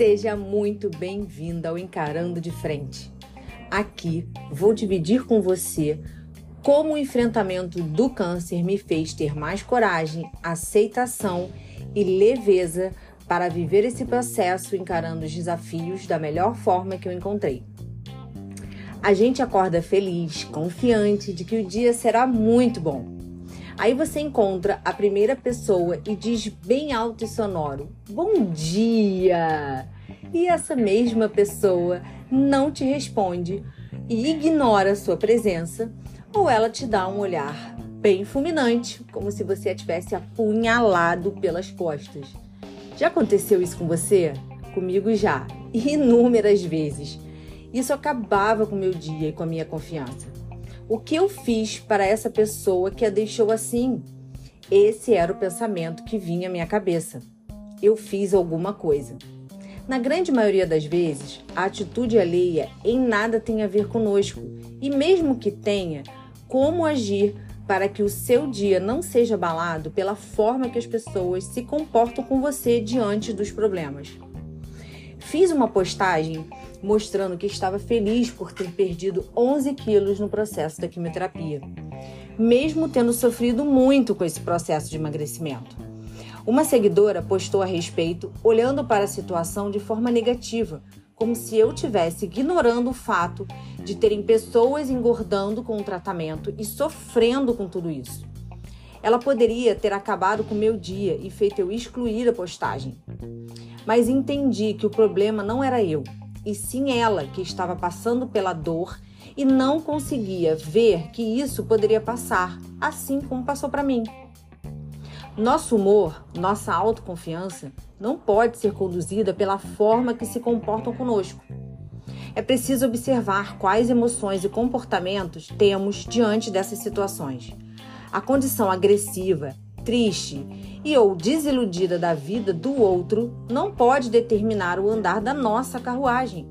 Seja muito bem-vinda ao Encarando de Frente. Aqui vou dividir com você como o enfrentamento do câncer me fez ter mais coragem, aceitação e leveza para viver esse processo encarando os desafios da melhor forma que eu encontrei. A gente acorda feliz, confiante de que o dia será muito bom. Aí você encontra a primeira pessoa e diz bem alto e sonoro: Bom dia! E essa mesma pessoa não te responde e ignora a sua presença, ou ela te dá um olhar bem fulminante, como se você a tivesse apunhalado pelas costas. Já aconteceu isso com você? Comigo já, inúmeras vezes. Isso acabava com o meu dia e com a minha confiança. O que eu fiz para essa pessoa que a deixou assim? Esse era o pensamento que vinha à minha cabeça. Eu fiz alguma coisa. Na grande maioria das vezes, a atitude alheia em nada tem a ver conosco, e mesmo que tenha, como agir para que o seu dia não seja abalado pela forma que as pessoas se comportam com você diante dos problemas. Fiz uma postagem mostrando que estava feliz por ter perdido 11 quilos no processo da quimioterapia, mesmo tendo sofrido muito com esse processo de emagrecimento. Uma seguidora postou a respeito, olhando para a situação de forma negativa, como se eu tivesse ignorando o fato de terem pessoas engordando com o tratamento e sofrendo com tudo isso. Ela poderia ter acabado com o meu dia e feito eu excluir a postagem. Mas entendi que o problema não era eu, e sim ela que estava passando pela dor e não conseguia ver que isso poderia passar, assim como passou para mim. Nosso humor, nossa autoconfiança não pode ser conduzida pela forma que se comportam conosco. É preciso observar quais emoções e comportamentos temos diante dessas situações. A condição agressiva, triste e ou desiludida da vida do outro não pode determinar o andar da nossa carruagem.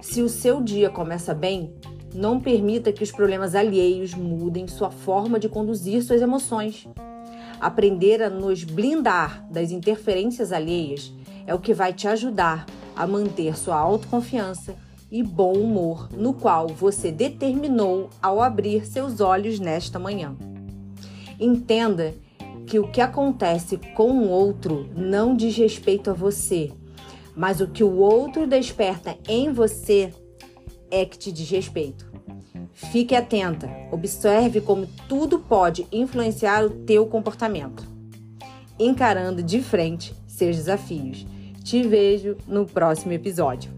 Se o seu dia começa bem, não permita que os problemas alheios mudem sua forma de conduzir suas emoções. Aprender a nos blindar das interferências alheias é o que vai te ajudar a manter sua autoconfiança e bom humor no qual você determinou ao abrir seus olhos nesta manhã. Entenda que o que acontece com o outro não diz respeito a você, mas o que o outro desperta em você é que te diz respeito. Fique atenta, observe como tudo pode influenciar o teu comportamento. Encarando de frente seus desafios. Te vejo no próximo episódio.